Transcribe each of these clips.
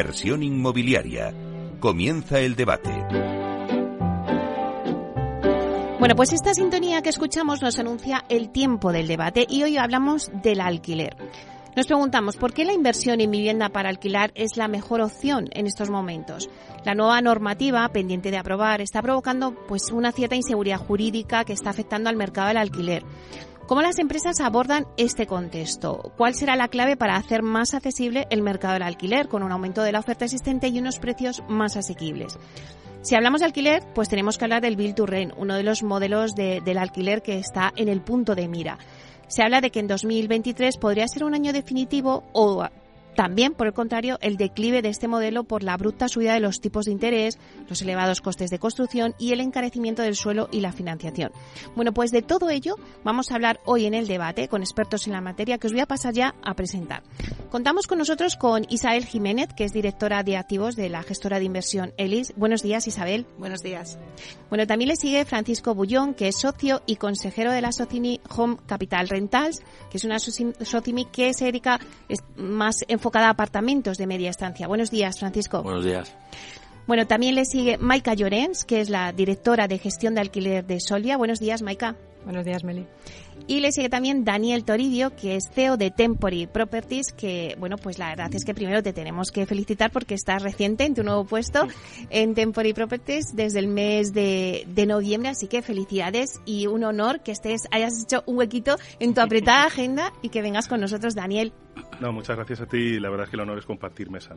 Inversión inmobiliaria. Comienza el debate. Bueno, pues esta sintonía que escuchamos nos anuncia el tiempo del debate y hoy hablamos del alquiler. Nos preguntamos por qué la inversión en vivienda para alquilar es la mejor opción en estos momentos. La nueva normativa pendiente de aprobar está provocando pues una cierta inseguridad jurídica que está afectando al mercado del alquiler. ¿Cómo las empresas abordan este contexto? ¿Cuál será la clave para hacer más accesible el mercado del alquiler con un aumento de la oferta existente y unos precios más asequibles? Si hablamos de alquiler, pues tenemos que hablar del Bill to Rent, uno de los modelos del alquiler que está en el punto de mira. Se habla de que en 2023 podría ser un año definitivo o también, por el contrario, el declive de este modelo por la abrupta subida de los tipos de interés, los elevados costes de construcción y el encarecimiento del suelo y la financiación. Bueno, pues de todo ello vamos a hablar hoy en el debate con expertos en la materia que os voy a pasar ya a presentar. Contamos con nosotros con Isabel Jiménez, que es directora de activos de la gestora de inversión ELIS. Buenos días, Isabel. Buenos días. Bueno, también le sigue Francisco Bullón, que es socio y consejero de la Socini Home Capital Rentals, que es una Socimi que se dedica más enfocada a apartamentos de media estancia. Buenos días, Francisco. Buenos días. Bueno, también le sigue Maika Llorens, que es la directora de gestión de alquiler de Solia. Buenos días, Maika. Buenos días, Meli. Y le sigue también Daniel Toridio, que es CEO de Temporary Properties, que, bueno, pues la verdad es que primero te tenemos que felicitar porque estás reciente en tu nuevo puesto en Temporary Properties desde el mes de, de noviembre, así que felicidades y un honor que estés, hayas hecho un huequito en tu apretada agenda y que vengas con nosotros, Daniel. No, muchas gracias a ti. La verdad es que el honor es compartir mesa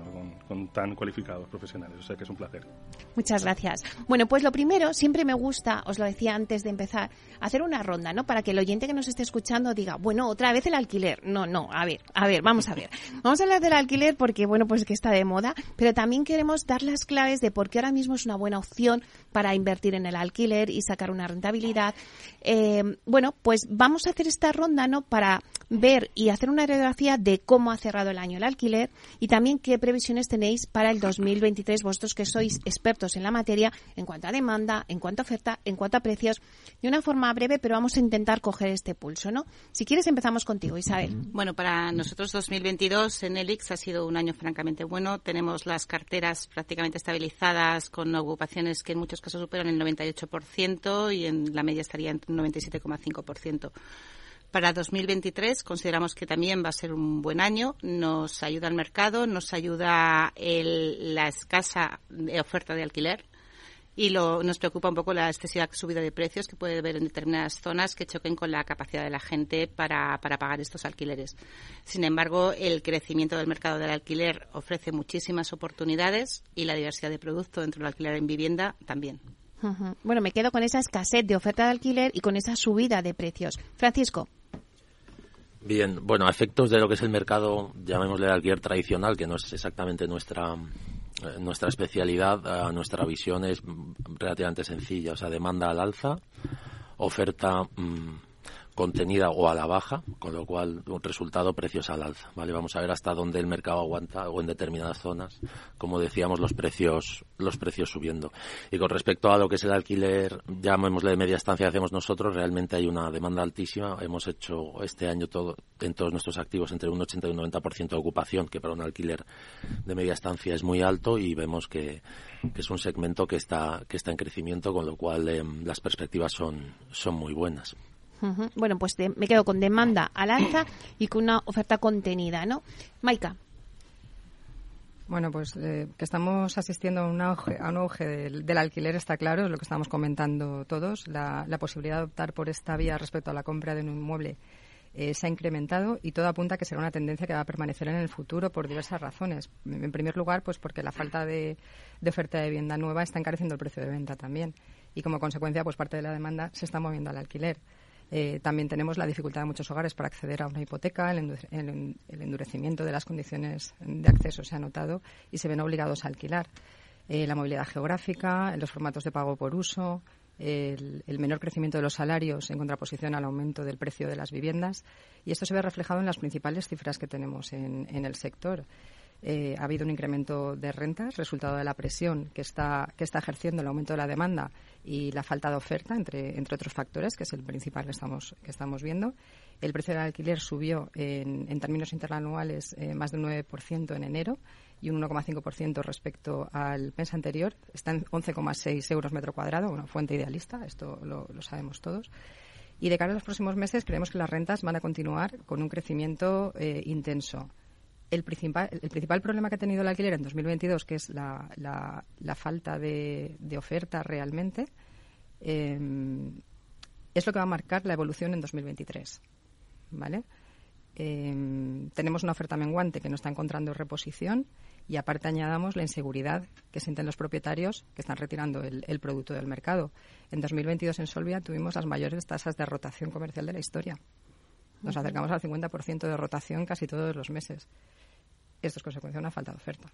con, tan cualificados profesionales. O sea que es un placer. Muchas gracias. Bueno, pues lo primero, siempre me gusta, os lo decía antes de empezar, hacer una ronda, ¿no? Para que el oyente que nos esté escuchando diga, bueno, otra vez el alquiler. No, no, a ver, a ver, vamos a ver. Vamos a hablar del alquiler porque, bueno, pues que está de moda, pero también queremos dar las claves de por qué ahora mismo es una buena opción para invertir en el alquiler y sacar una rentabilidad. Eh, bueno, pues vamos a hacer esta ronda, ¿no? Para ver y hacer una radiografía de cómo ha cerrado el año el alquiler y también qué previsiones tenéis para el 2023 vosotros que sois expertos en la materia en cuanto a demanda, en cuanto a oferta, en cuanto a precios, de una forma breve, pero vamos a intentar coger este pulso, ¿no? Si quieres empezamos contigo, Isabel. Bueno, para nosotros 2022 en Elix ha sido un año francamente bueno. Tenemos las carteras prácticamente estabilizadas con ocupaciones que en muchos casos superan el 98% y en la media estaría en 97,5%. Para 2023 consideramos que también va a ser un buen año. Nos ayuda el mercado, nos ayuda la escasa oferta de alquiler y lo, nos preocupa un poco la excesiva subida de precios que puede haber en determinadas zonas que choquen con la capacidad de la gente para, para pagar estos alquileres. Sin embargo, el crecimiento del mercado del alquiler ofrece muchísimas oportunidades y la diversidad de producto dentro del alquiler en vivienda también. Bueno, me quedo con esa escasez de oferta de alquiler y con esa subida de precios. Francisco. Bien, bueno, a efectos de lo que es el mercado, llamémosle alquiler tradicional, que no es exactamente nuestra eh, nuestra especialidad, nuestra visión es relativamente sencilla, o sea, demanda al alza, oferta mm, contenida o a la baja, con lo cual un resultado precios al alza, ¿vale? Vamos a ver hasta dónde el mercado aguanta o en determinadas zonas, como decíamos, los precios los precios subiendo. Y con respecto a lo que es el alquiler, llamémosle de media estancia hacemos nosotros, realmente hay una demanda altísima. Hemos hecho este año todo en todos nuestros activos entre un 80 y un 90% de ocupación, que para un alquiler de media estancia es muy alto y vemos que, es un segmento que está que está en crecimiento, con lo cual em, las perspectivas son son muy buenas. Bueno, pues me quedo con demanda al alza y con una oferta contenida, ¿no? Maika. Bueno, pues eh, que estamos asistiendo a un auge, a un auge del, alquiler está claro, es lo que estamos comentando todos. La, posibilidad de optar por esta vía respecto a la compra de un inmueble eh, se ha incrementado y todo apunta a que será una tendencia que va a permanecer en el futuro por diversas razones. En primer lugar, pues porque la falta de oferta de vivienda nueva está encareciendo el precio de venta también y como consecuencia, pues parte de la demanda se está moviendo al alquiler. Eh, también tenemos la dificultad de muchos hogares para acceder a una hipoteca, el, endurecimiento de las condiciones de acceso se ha notado y se ven obligados a alquilar. Eh, la movilidad geográfica, los formatos de pago por uso, el, menor crecimiento de los salarios en contraposición al aumento del precio de las viviendas y esto se ve reflejado en las principales cifras que tenemos en, el sector. Eh, ha habido un incremento de rentas, resultado de la presión que está, que está ejerciendo el aumento de la demanda y la falta de oferta, entre, entre otros factores, que es el principal que estamos, que estamos viendo. El precio del alquiler subió en, términos interanuales eh, más del 9% en enero y un 1,5% respecto al mes anterior. Está en 11,6 euros metro cuadrado, una fuente idealista, esto lo, lo sabemos todos. Y de cara a los próximos meses creemos que las rentas van a continuar con un crecimiento eh, intenso. El principal, problema que ha tenido el alquiler en 2022, que es la, falta de, de, oferta realmente, eh, es lo que va a marcar la evolución en 2023. ¿Vale? Eh, tenemos una oferta menguante que no está encontrando reposición y aparte añadamos la inseguridad que sienten los propietarios que están retirando el, el, producto del mercado. En 2022 en Solvia tuvimos las mayores tasas de rotación comercial de la historia. Nos acercamos al 50% de rotación casi todos los meses. Esto es consecuencia de una falta de oferta.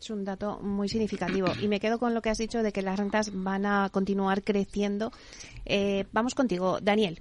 Es un dato muy significativo. Y me quedo con lo que has dicho de que las rentas van a continuar creciendo. Eh, vamos contigo, Daniel.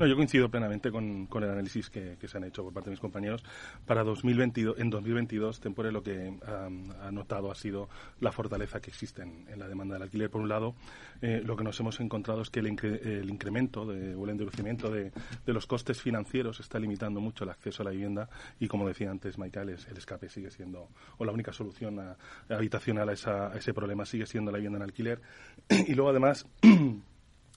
No, yo coincido plenamente con, con el análisis que, que, se han hecho por parte de mis compañeros. Para 2022, en 2022, Tempore lo que um, ha notado ha sido la fortaleza que existe en, en, la demanda del alquiler. Por un lado, eh, lo que nos hemos encontrado es que el, incre el incremento de, o el endurecimiento de, de, los costes financieros está limitando mucho el acceso a la vivienda y, como decía antes Michael, es, el escape sigue siendo, o la única solución a, a habitacional a, esa, a ese problema sigue siendo la vivienda en alquiler. y luego, además,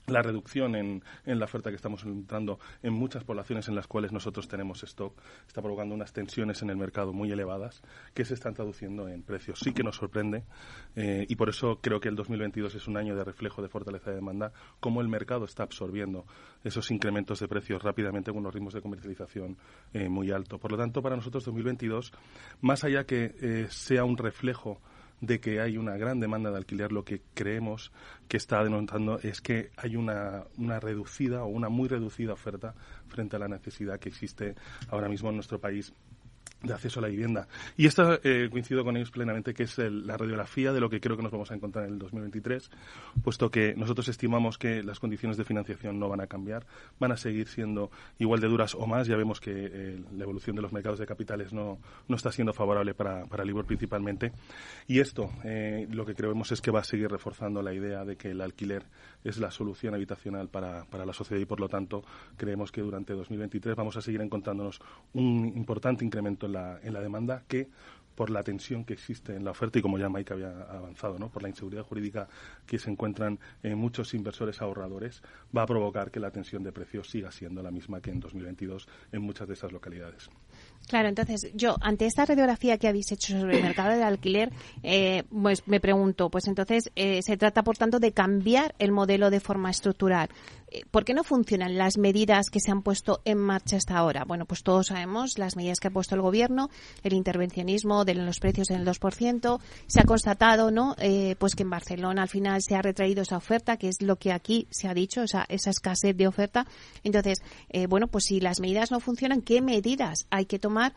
la reducción en, en, la oferta que estamos entrando en muchas poblaciones en las cuales nosotros tenemos stock está provocando unas tensiones en el mercado muy elevadas que se están traduciendo en precios. Sí que nos sorprende eh, y por eso creo que el 2022 es un año de reflejo de fortaleza de demanda, cómo el mercado está absorbiendo esos incrementos de precios rápidamente con unos ritmos de comercialización eh, muy altos. Por lo tanto, para nosotros 2022, más allá que eh, sea un reflejo de que hay una gran demanda de alquiler, lo que creemos que está denotando es que hay una, una reducida o una muy reducida oferta frente a la necesidad que existe ahora mismo en nuestro país de acceso a la vivienda. Y esto eh, coincido con ellos plenamente, que es la radiografía de lo que creo que nos vamos a encontrar en el 2023, puesto que nosotros estimamos que las condiciones de financiación no van a cambiar, van a seguir siendo igual de duras o más. Ya vemos que eh, la evolución de los mercados de capitales no, no está siendo favorable para, para Libor principalmente. Y esto eh, lo que creemos es que va a seguir reforzando la idea de que el alquiler es la solución habitacional para, para la sociedad y, por lo tanto, creemos que durante 2023 vamos a seguir encontrándonos un importante incremento en en la demanda que por la tensión que existe en la oferta y como ya Mike había avanzado, ¿no? por la inseguridad jurídica que se encuentran en muchos inversores ahorradores, va a provocar que la tensión de precios siga siendo la misma que en 2022 en muchas de esas localidades. Claro, entonces yo, ante esta radiografía que habéis hecho sobre el mercado del alquiler, eh, pues me pregunto, pues entonces eh, se trata, por tanto, de cambiar el modelo de forma estructural. Eh, ¿Por qué no funcionan las medidas que se han puesto en marcha hasta ahora? Bueno, pues todos sabemos las medidas que ha puesto el gobierno, el intervencionismo de los precios en el 2%. Se ha constatado, ¿no? Eh, pues que en Barcelona al final se ha retraído esa oferta, que es lo que aquí se ha dicho, o esa escasez de oferta. Entonces, eh, bueno, pues si las medidas no funcionan, ¿qué medidas hay que tomar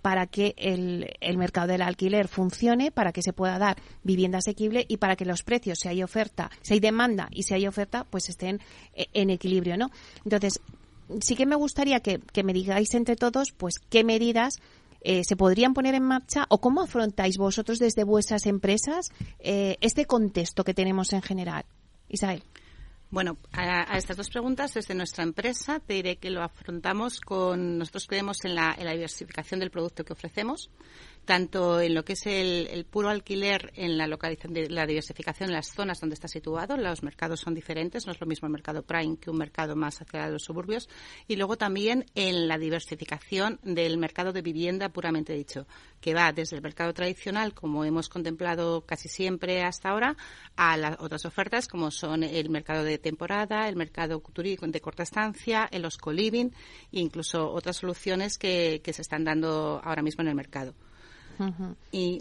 para que el, el mercado del alquiler funcione, para que se pueda dar vivienda asequible y para que los precios, si hay oferta, si hay demanda y si hay oferta, pues estén en equilibrio, ¿no? Entonces, sí que me gustaría que, me digáis entre todos, pues, qué medidas eh, se podrían poner en marcha o cómo afrontáis vosotros desde vuestras empresas eh, este contexto que tenemos en general. Isabel. Bueno, a, estas dos preguntas, desde nuestra empresa, te diré que lo afrontamos con. Nosotros creemos en la diversificación del producto que ofrecemos tanto en lo que es el, el puro alquiler, en la localización de la diversificación en las zonas donde está situado. Los mercados son diferentes, no es lo mismo el mercado prime que un mercado más hacia los suburbios. Y luego también en la diversificación del mercado de vivienda puramente dicho, que va desde el mercado tradicional, como hemos contemplado casi siempre hasta ahora, a las otras ofertas como son el mercado de temporada, el mercado de corta estancia, el osco-living e incluso otras soluciones que, que se están dando ahora mismo en el mercado. Uh -huh. Y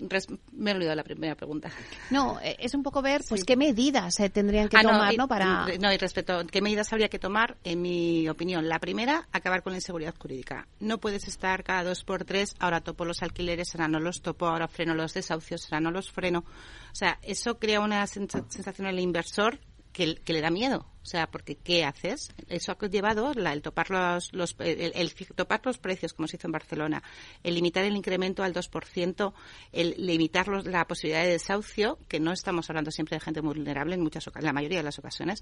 me he olvidado la primera pregunta. No, eh, es un poco ver pues sí. qué medidas se tendrían que ah, tomar, no, y, ¿no? Para... No, y respecto a qué medidas habría que tomar, en mi opinión, la primera, acabar con la inseguridad jurídica. No puedes estar cada dos por tres, ahora topo los alquileres, ahora no los topo, ahora freno los desahucios, ahora no los freno. O sea, eso crea una sensación en el inversor que, le da miedo. O sea, porque ¿qué haces? Eso ha llevado el topar los, los el, topar los precios, como se hizo en Barcelona, el limitar el incremento al 2%, el limitar la posibilidad de desahucio, que no estamos hablando siempre de gente vulnerable en muchas la mayoría de las ocasiones,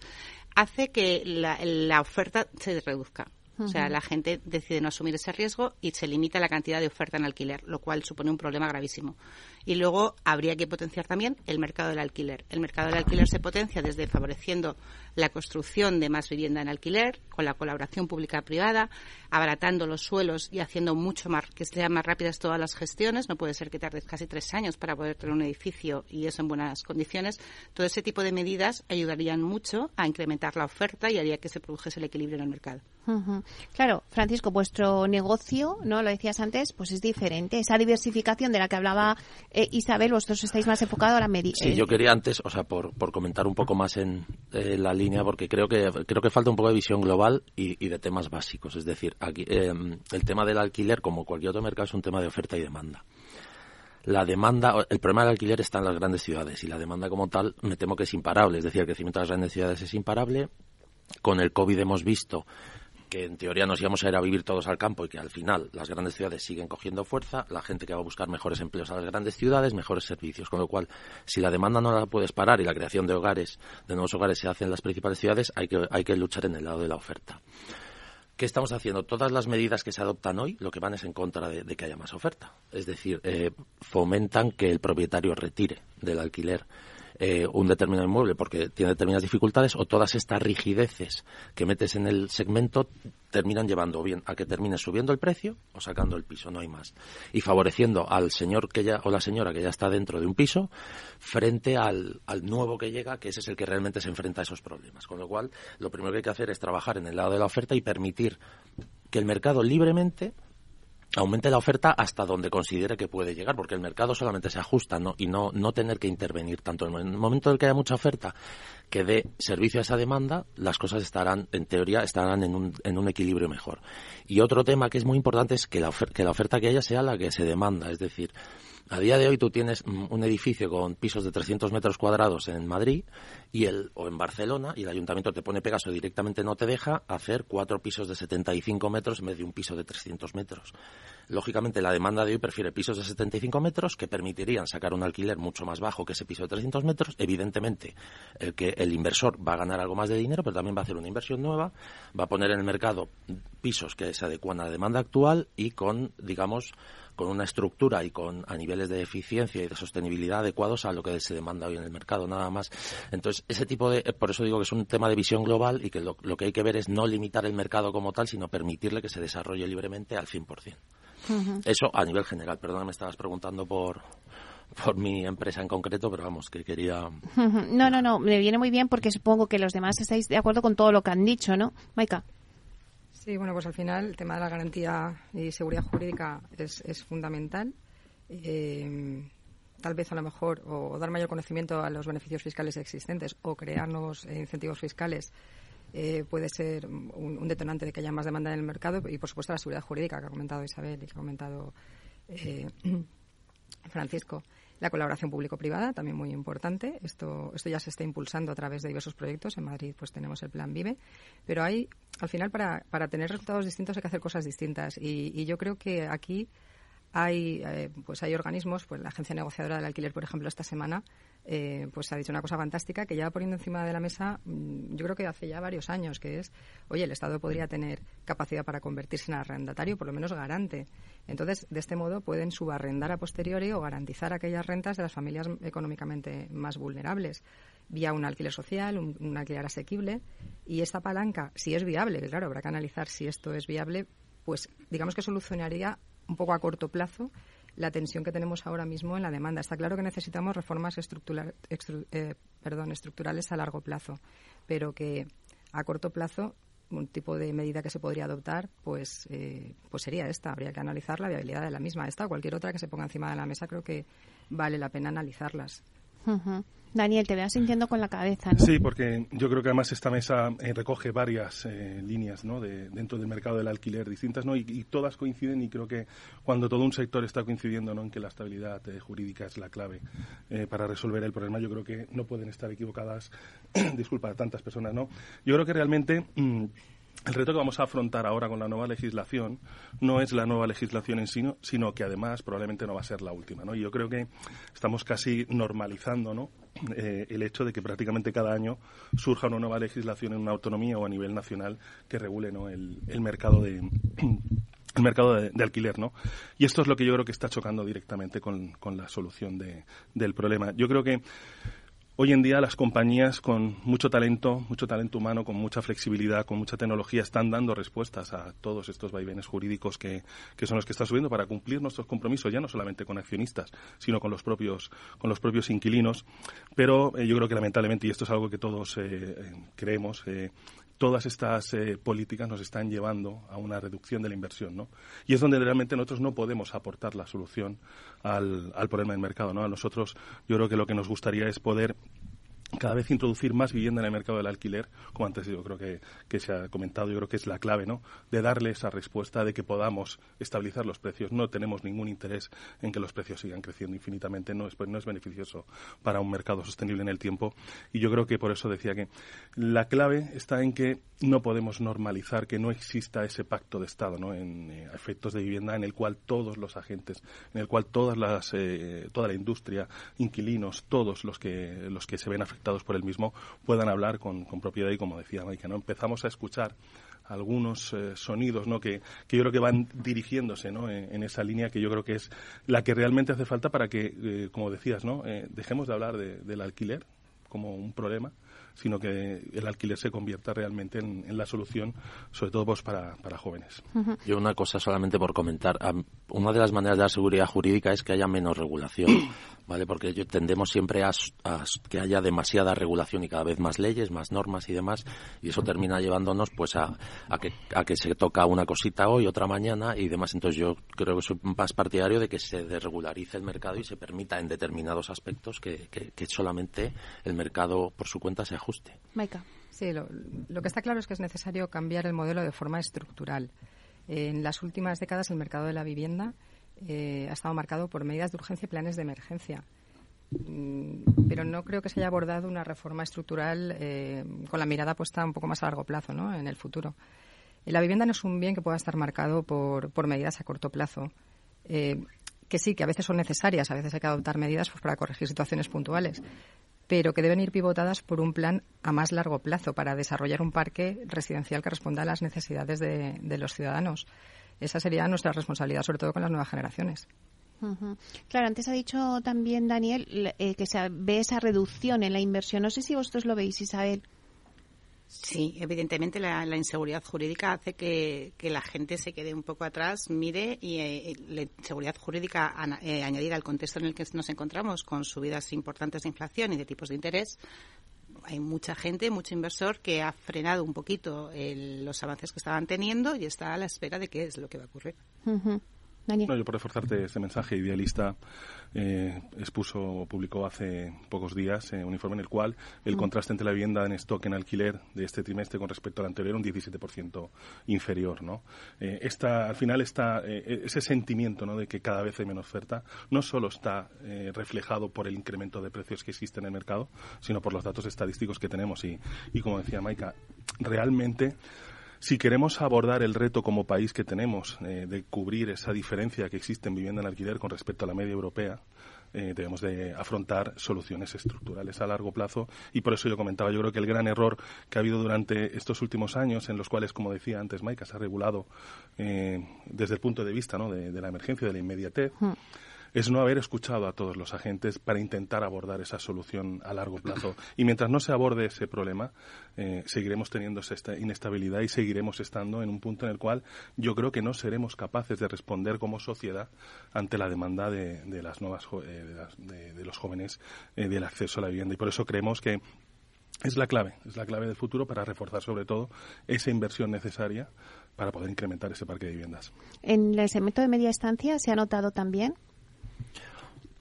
hace que la oferta se reduzca. O sea, la gente decide no asumir ese riesgo y se limita la cantidad de oferta en alquiler, lo cual supone un problema gravísimo. Y luego habría que potenciar también el mercado del alquiler. El mercado del alquiler se potencia desde favoreciendo la construcción de más vivienda en alquiler, con la colaboración pública-privada, abaratando los suelos y haciendo mucho más, que sean más rápidas todas las gestiones. No puede ser que tardes casi tres años para poder tener un edificio y eso en buenas condiciones. Todo ese tipo de medidas ayudarían mucho a incrementar la oferta y haría que se produjese el equilibrio en el mercado. Claro, Francisco, vuestro negocio, ¿no? Lo decías antes, pues es diferente. Esa diversificación de la que hablaba eh, Isabel, vosotros estáis más enfocados a la medida. Sí, yo quería antes, o sea, por, por comentar un poco más en eh, la línea, porque creo que creo que falta un poco de visión global y, de temas básicos. Es decir, aquí eh, el tema del alquiler, como cualquier otro mercado, es un tema de oferta y demanda. La demanda, el problema del alquiler está en las grandes ciudades y la demanda como tal me temo que es imparable. Es decir, el crecimiento de las grandes ciudades es imparable. Con el COVID hemos visto que en teoría nos íbamos a ir a vivir todos al campo y que al final las grandes ciudades siguen cogiendo fuerza, la gente que va a buscar mejores empleos a las grandes ciudades, mejores servicios, con lo cual si la demanda no la puedes parar y la creación de hogares, de nuevos hogares se hace en las principales ciudades, hay que, hay que luchar en el lado de la oferta. ¿Qué estamos haciendo? Todas las medidas que se adoptan hoy lo que van es en contra de, que haya más oferta. Es decir, eh, fomentan que el propietario retire del alquiler eh, un determinado inmueble porque tiene determinadas dificultades o todas estas rigideces que metes en el segmento terminan llevando bien a que termine subiendo el precio o sacando el piso, no hay más. Y favoreciendo al señor que ya o la señora que ya está dentro de un piso frente al, al nuevo que llega, que ese es el que realmente se enfrenta a esos problemas. Con lo cual, lo primero que hay que hacer es trabajar en el lado de la oferta y permitir que el mercado libremente aumente la oferta hasta donde considere que puede llegar, porque el mercado solamente se ajusta y no, no tener que intervenir tanto. En el momento en el que haya mucha oferta que dé servicio a esa demanda, las cosas estarán, en teoría, estarán en un, en un equilibrio mejor. Y otro tema que es muy importante es que la, que la oferta que haya sea la que se demanda, es decir, a día de hoy tú tienes un edificio con pisos de 300 metros cuadrados en Madrid y el, o en Barcelona y el ayuntamiento te pone Pegaso directamente no te deja hacer cuatro pisos de 75 metros en vez de un piso de 300 metros. Lógicamente la demanda de hoy prefiere pisos de 75 metros que permitirían sacar un alquiler mucho más bajo que ese piso de 300 metros. Evidentemente el que el inversor va a ganar algo más de dinero, pero también va a hacer una inversión nueva, va a poner en el mercado pisos que se adecuan a la demanda actual y con, digamos, con una estructura y con a niveles de eficiencia y de sostenibilidad adecuados a lo que se demanda hoy en el mercado, nada más. Entonces, ese tipo de, por eso digo que es un tema de visión global y que lo, que hay que ver es no limitar el mercado como tal, sino permitirle que se desarrolle libremente al 100%. Eso a nivel general. Perdona, me estabas preguntando por, por mi empresa en concreto, pero vamos, que quería... No, no, no, me viene muy bien porque supongo que los demás estáis de acuerdo con todo lo que han dicho, ¿no? Maika. Sí, bueno, pues al final el tema de la garantía y seguridad jurídica es, fundamental. Eh, tal vez a lo mejor o dar mayor conocimiento a los beneficios fiscales existentes o crear nuevos incentivos fiscales eh, puede ser un, detonante de que haya más demanda en el mercado y por supuesto la seguridad jurídica que ha comentado Isabel y que ha comentado eh, Francisco. La colaboración público-privada, también muy importante. Esto, esto ya se está impulsando a través de diversos proyectos. En Madrid pues tenemos el Plan Vive. Pero hay, al final, para, para tener resultados distintos hay que hacer cosas distintas. Y, y yo creo que aquí hay, eh, pues hay organismos, pues la Agencia Negociadora del Alquiler, por ejemplo, esta semana eh, pues ha dicho una cosa fantástica que ya poniendo encima de la mesa, mm, yo creo que hace ya varios años, que es, oye, el Estado podría tener capacidad para convertirse en arrendatario, por lo menos garante. Entonces, de este modo pueden subarrendar a posteriori o garantizar aquellas rentas de las familias económicamente más vulnerables vía un alquiler social, un, un alquiler asequible. Y esta palanca, si es viable, claro, habrá que analizar si esto es viable, pues digamos que solucionaría un poco a corto plazo la tensión que tenemos ahora mismo en la demanda. Está claro que necesitamos reformas eh, perdón, estructurales a largo plazo, pero que a corto plazo un tipo de medida que se podría adoptar, pues, eh, pues sería esta. Habría que analizar la viabilidad de la misma. Esta o cualquier otra que se ponga encima de la mesa, creo que vale la pena analizarlas. Daniel, te veas sintiendo con la cabeza, ¿no? Sí, porque yo creo que además esta mesa eh, recoge varias eh, líneas ¿no? de, dentro del mercado del alquiler distintas ¿no? Y, todas coinciden y creo que cuando todo un sector está coincidiendo ¿no? en que la estabilidad eh, jurídica es la clave para resolver el problema, yo creo que no pueden estar equivocadas, disculpa, tantas personas. ¿no? Yo creo que realmente... Mm, el reto que vamos a afrontar ahora con la nueva legislación no es la nueva legislación en sí, sino que además probablemente no va a ser la última. ¿no? Y yo creo que estamos casi normalizando ¿no? Eh, el hecho de que prácticamente cada año surja una nueva legislación en una autonomía o a nivel nacional que regule ¿no? el, mercado de el mercado de, alquiler, ¿no? Y esto es lo que yo creo que está chocando directamente con, con la solución de, del problema. Yo creo que Hoy en día las compañías con mucho talento, mucho talento humano, con mucha flexibilidad, con mucha tecnología, están dando respuestas a todos estos vaivenes jurídicos que, son los que están subiendo para cumplir nuestros compromisos, ya no solamente con accionistas, sino con los propios, con los propios inquilinos. Pero eh, yo creo que lamentablemente, y esto es algo que todos eh, eh, creemos, todas estas eh, políticas nos están llevando a una reducción de la inversión, ¿no? Y es donde realmente nosotros no podemos aportar la solución al, al problema del mercado, ¿no? A nosotros yo creo que lo que nos gustaría es poder cada vez introducir más vivienda en el mercado del alquiler, como antes yo creo que, que, se ha comentado, yo creo que es la clave, ¿no? De darle esa respuesta de que podamos estabilizar los precios. No tenemos ningún interés en que los precios sigan creciendo infinitamente, no es, no es beneficioso para un mercado sostenible en el tiempo. Y yo creo que por eso decía que la clave está en que no podemos normalizar que no exista ese pacto de Estado, ¿no? En eh, efectos de vivienda en el cual todos los agentes, en el cual todas las, eh, toda la industria, inquilinos, todos los que, los que se ven afectados por el mismo puedan hablar con, propiedad y como decía Maika, ¿no? empezamos a escuchar algunos eh, sonidos ¿no? que, que, yo creo que van dirigiéndose ¿no? en, esa línea que yo creo que es la que realmente hace falta para que, eh, como decías, ¿no? Eh, dejemos de hablar del alquiler como un problema sino que el alquiler se convierta realmente en, la solución, sobre todo pues, para, para jóvenes. Yo una cosa solamente por comentar. Una de las maneras de la seguridad jurídica es que haya menos regulación. ¿Vale? Porque tendemos siempre a, que haya demasiada regulación y cada vez más leyes, más normas y demás, y eso termina llevándonos pues a, que, a que se toca una cosita hoy, otra mañana y demás. Entonces yo creo que soy más partidario de que se desregularice el mercado y se permita en determinados aspectos que, que, solamente el mercado por su cuenta se ajuste. Maika. Sí, lo, lo que está claro es que es necesario cambiar el modelo de forma estructural. En las últimas décadas el mercado de la vivienda eh, ha estado marcado por medidas de urgencia y planes de emergencia. Mm, pero no creo que se haya abordado una reforma estructural eh, con la mirada puesta un poco más a largo plazo, ¿no? En el futuro. Eh, la vivienda no es un bien que pueda estar marcado por, por medidas a corto plazo. que sí, que a veces son necesarias, a veces hay que adoptar medidas pues, para corregir situaciones puntuales, pero que deben ir pivotadas por un plan a más largo plazo para desarrollar un parque residencial que responda a las necesidades de los ciudadanos esa sería nuestra responsabilidad, sobre todo con las nuevas generaciones. Claro, antes ha dicho también Daniel eh, que se ve esa reducción en la inversión. No sé si vosotros lo veis, Isabel. Sí, evidentemente la, inseguridad jurídica hace que, la gente se quede un poco atrás, mire y eh, la inseguridad jurídica eh, añadida al contexto en el que nos encontramos con subidas importantes de inflación y de tipos de interés hay mucha gente, mucho inversor que ha frenado un poquito los avances que estaban teniendo y está a la espera de qué es lo que va a ocurrir. No, yo por reforzarte este mensaje idealista eh, expuso o publicó hace pocos días eh, un informe en el cual el mm. contraste entre la vivienda en stock en alquiler de este trimestre con respecto al anterior era un 17% inferior. ¿no? Eh, esta, al final está ese sentimiento ¿no? de que cada vez hay menos oferta no solo está reflejado por el incremento de precios que existe en el mercado, sino por los datos estadísticos que tenemos. Y, y como decía Maika, realmente si queremos abordar el reto como país que tenemos eh, de cubrir esa diferencia que existe en vivienda en alquiler con respecto a la media europea, eh, debemos de afrontar soluciones estructurales a largo plazo y por eso yo comentaba, yo creo que el gran error que ha habido durante estos últimos años en los cuales, como decía antes Maika, se ha regulado eh, desde el punto de vista ¿no? de, la emergencia, de la inmediatez, hmm es no haber escuchado a todos los agentes para intentar abordar esa solución a largo plazo. Y mientras no se aborde ese problema, eh, seguiremos teniendo esta inestabilidad y seguiremos estando en un punto en el cual yo creo que no seremos capaces de responder como sociedad ante la demanda de, las nuevas eh, de, los jóvenes eh, del acceso a la vivienda. Y por eso creemos que es la clave, es la clave del futuro para reforzar sobre todo esa inversión necesaria para poder incrementar ese parque de viviendas. ¿En el segmento de media estancia se ha notado también?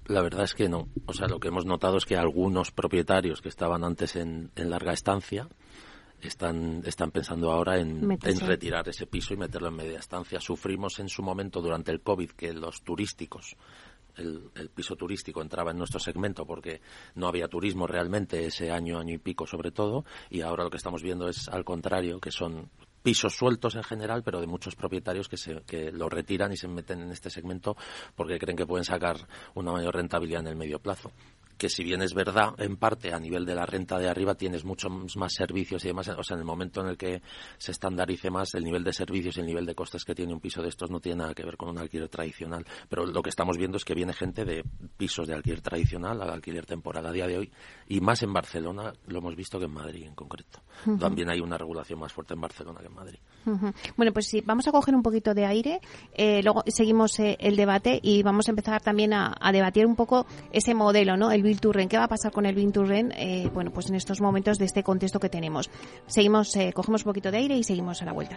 La verdad es que no. O sea, lo que hemos notado es que algunos propietarios que estaban antes en, larga estancia están, están pensando ahora en, en, retirar ese piso y meterlo en media estancia. Sufrimos en su momento durante el COVID que los turísticos el, piso turístico entraba en nuestro segmento porque no había turismo realmente ese año, año y pico sobre todo, y ahora lo que estamos viendo es al contrario, que son pisos sueltos en general, pero de muchos propietarios que, se, que lo retiran y se meten en este segmento porque creen que pueden sacar una mayor rentabilidad en el medio plazo que si bien es verdad, en parte a nivel de la renta de arriba tienes muchos más servicios y demás, o sea, en el momento en el que se estandarice más el nivel de servicios y el nivel de costes que tiene un piso de estos no tiene nada que ver con un alquiler tradicional. Pero lo que estamos viendo es que viene gente de pisos de alquiler tradicional al alquiler temporal a día de hoy y más en Barcelona lo hemos visto que en Madrid en concreto. También hay una regulación más fuerte en Barcelona que en Madrid. Bueno, pues sí, vamos a coger un poquito de aire, eh, luego seguimos eh, el debate y vamos a empezar también a, debatir un poco ese modelo, ¿no? El ¿Qué va a pasar con el Bilturren? Eh, bueno, pues en estos momentos de este contexto que tenemos. Seguimos, eh, cogemos un poquito de aire y seguimos a la vuelta.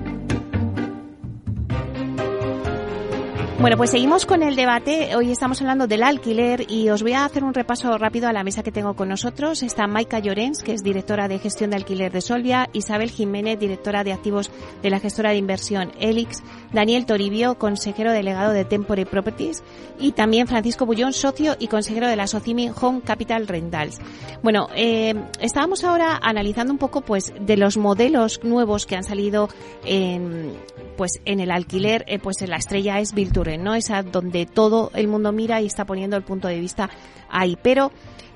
Bueno, pues seguimos con el debate. Hoy estamos hablando del alquiler y os voy a hacer un repaso rápido a la mesa que tengo con nosotros. Está Maika Llorens, que es directora de gestión de alquiler de Solvia, Isabel Jiménez, directora de activos de la gestora de inversión Elix, Daniel Toribio, consejero delegado de Tempore Properties y también Francisco Bullón, socio y consejero de la Socimi Home Capital Rentals. Bueno, eh, estábamos ahora analizando un poco pues de los modelos nuevos que han salido en, pues en el alquiler, eh, pues la estrella es Vilture ¿no? Es a donde todo el mundo mira y está poniendo el punto de vista ahí. Pero,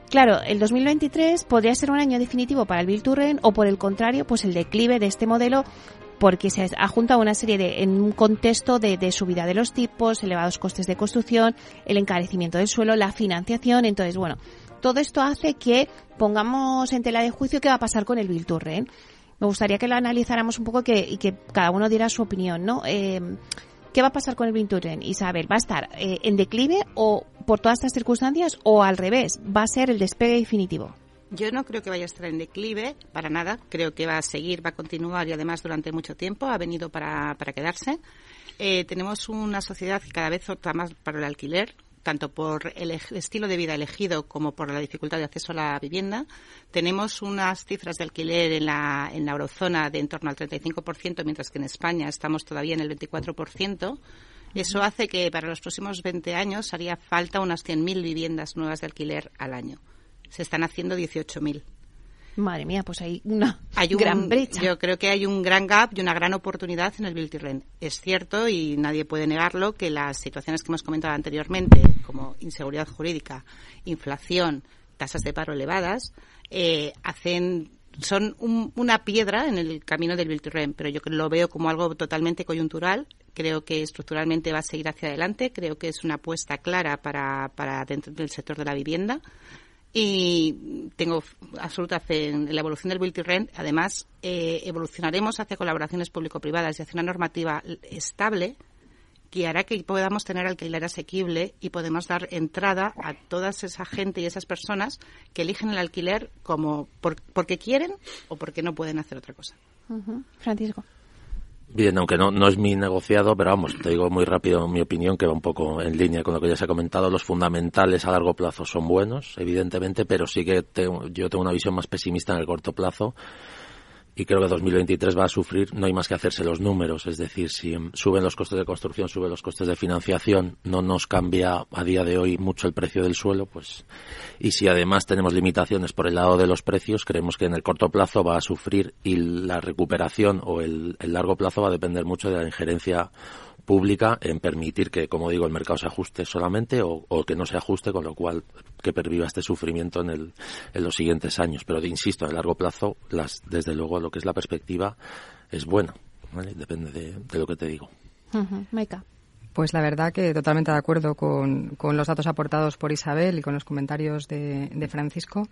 claro, el 2023 podría ser un año definitivo para el Bilturren o por el contrario, pues el declive de este modelo porque se ha juntado una serie de, en un contexto de, de, subida de los tipos, elevados costes de construcción, el encarecimiento del suelo, la financiación. Entonces, bueno, todo esto hace que pongamos en tela de juicio qué va a pasar con el Bilturren. Me gustaría que lo analizáramos un poco que, y que cada uno diera su opinión, ¿no? Eh, ¿Qué va a pasar con el Vinturen, Isabel? ¿Va a estar eh, en declive o por todas estas circunstancias o al revés? ¿Va a ser el despegue definitivo? Yo no creo que vaya a estar en declive, para nada. Creo que va a seguir, va a continuar y además durante mucho tiempo ha venido para, para quedarse. Eh, tenemos una sociedad que cada vez opta más para el alquiler tanto por el estilo de vida elegido como por la dificultad de acceso a la vivienda. Tenemos unas cifras de alquiler en la, en la eurozona de en torno al 35%, mientras que en España estamos todavía en el 24%. Eso hace que para los próximos 20 años haría falta unas 100.000 viviendas nuevas de alquiler al año. Se están haciendo 18.000. Madre mía, pues hay una gran brecha. Yo creo que hay un gran gap y una gran oportunidad en el build to rent. Es cierto y nadie puede negarlo que las situaciones que hemos comentado anteriormente, como inseguridad jurídica, inflación, tasas de paro elevadas, eh, hacen son una piedra en el camino del build to rent, pero yo lo veo como algo totalmente coyuntural. Creo que estructuralmente va a seguir hacia adelante. Creo que es una apuesta clara para, para dentro del sector de la vivienda y tengo absoluta fe en la evolución del build rent. Además, eh, evolucionaremos hacia colaboraciones público-privadas y hacia una normativa estable que hará que podamos tener alquiler asequible y podemos dar entrada a toda esa gente y esas personas que eligen el alquiler como porque quieren o porque no pueden hacer otra cosa. Francisco. Bien, aunque no, no es mi negociado, pero vamos, te digo muy rápido mi opinión, que va un poco en línea con lo que ya se ha comentado. Los fundamentales a largo plazo son buenos, evidentemente, pero sí que yo tengo una visión más pesimista en el corto plazo y creo que 2023 va a sufrir, no hay más que hacerse los números, es decir, si suben los costes de construcción, suben los costes de financiación, no nos cambia a día de hoy mucho el precio del suelo, pues, y si además tenemos limitaciones por el lado de los precios, creemos que en el corto plazo va a sufrir y la recuperación o el, el largo plazo va a depender mucho de la injerencia pública en permitir que, como digo, el mercado se ajuste solamente o, que no se ajuste, con lo cual que perviva este sufrimiento en, el, en los siguientes años. Pero, de, insisto, a largo plazo, las, desde luego, lo que es la perspectiva es buena. Depende de, lo que te digo. Pues la verdad que totalmente de acuerdo con, con, los datos aportados por Isabel y con los comentarios de, de Francisco.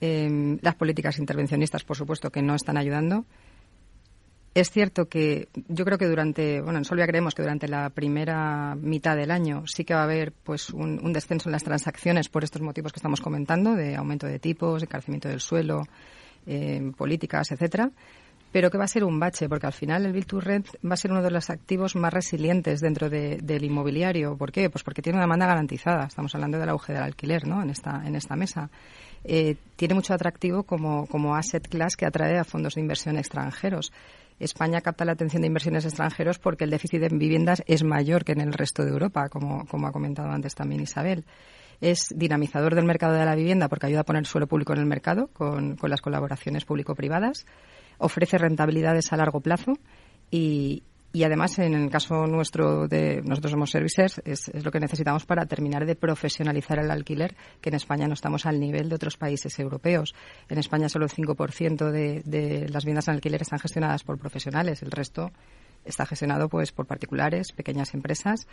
Eh, las políticas intervencionistas, por supuesto, que no están ayudando. Es cierto que yo creo que durante, bueno, en Solvia creemos que durante la primera mitad del año sí que va a haber pues un, descenso en las transacciones por estos motivos que estamos comentando, de aumento de tipos, encarecimiento del suelo, eh, políticas, etcétera pero que va a ser un bache, porque al final el Build to Rent va a ser uno de los activos más resilientes dentro del inmobiliario. ¿Por qué? Pues porque tiene una demanda garantizada. Estamos hablando del auge del alquiler, ¿no? En esta, en esta mesa. Eh, tiene mucho atractivo como, como asset class que atrae a fondos de inversión extranjeros. España capta la atención de inversiones extranjeros porque el déficit en viviendas es mayor que en el resto de Europa, como, ha comentado antes también Isabel. es dinamizador del mercado de la vivienda porque ayuda a poner suelo público en el mercado con, con las colaboraciones público-privadas, ofrece rentabilidades a largo plazo y, y además, en el caso nuestro de nosotros somos services, es, lo que necesitamos para terminar de profesionalizar el alquiler, que en España no estamos al nivel de otros países europeos. En España solo el 5% de, de las viviendas en alquiler están gestionadas por profesionales, el resto está gestionado pues por particulares, pequeñas empresas.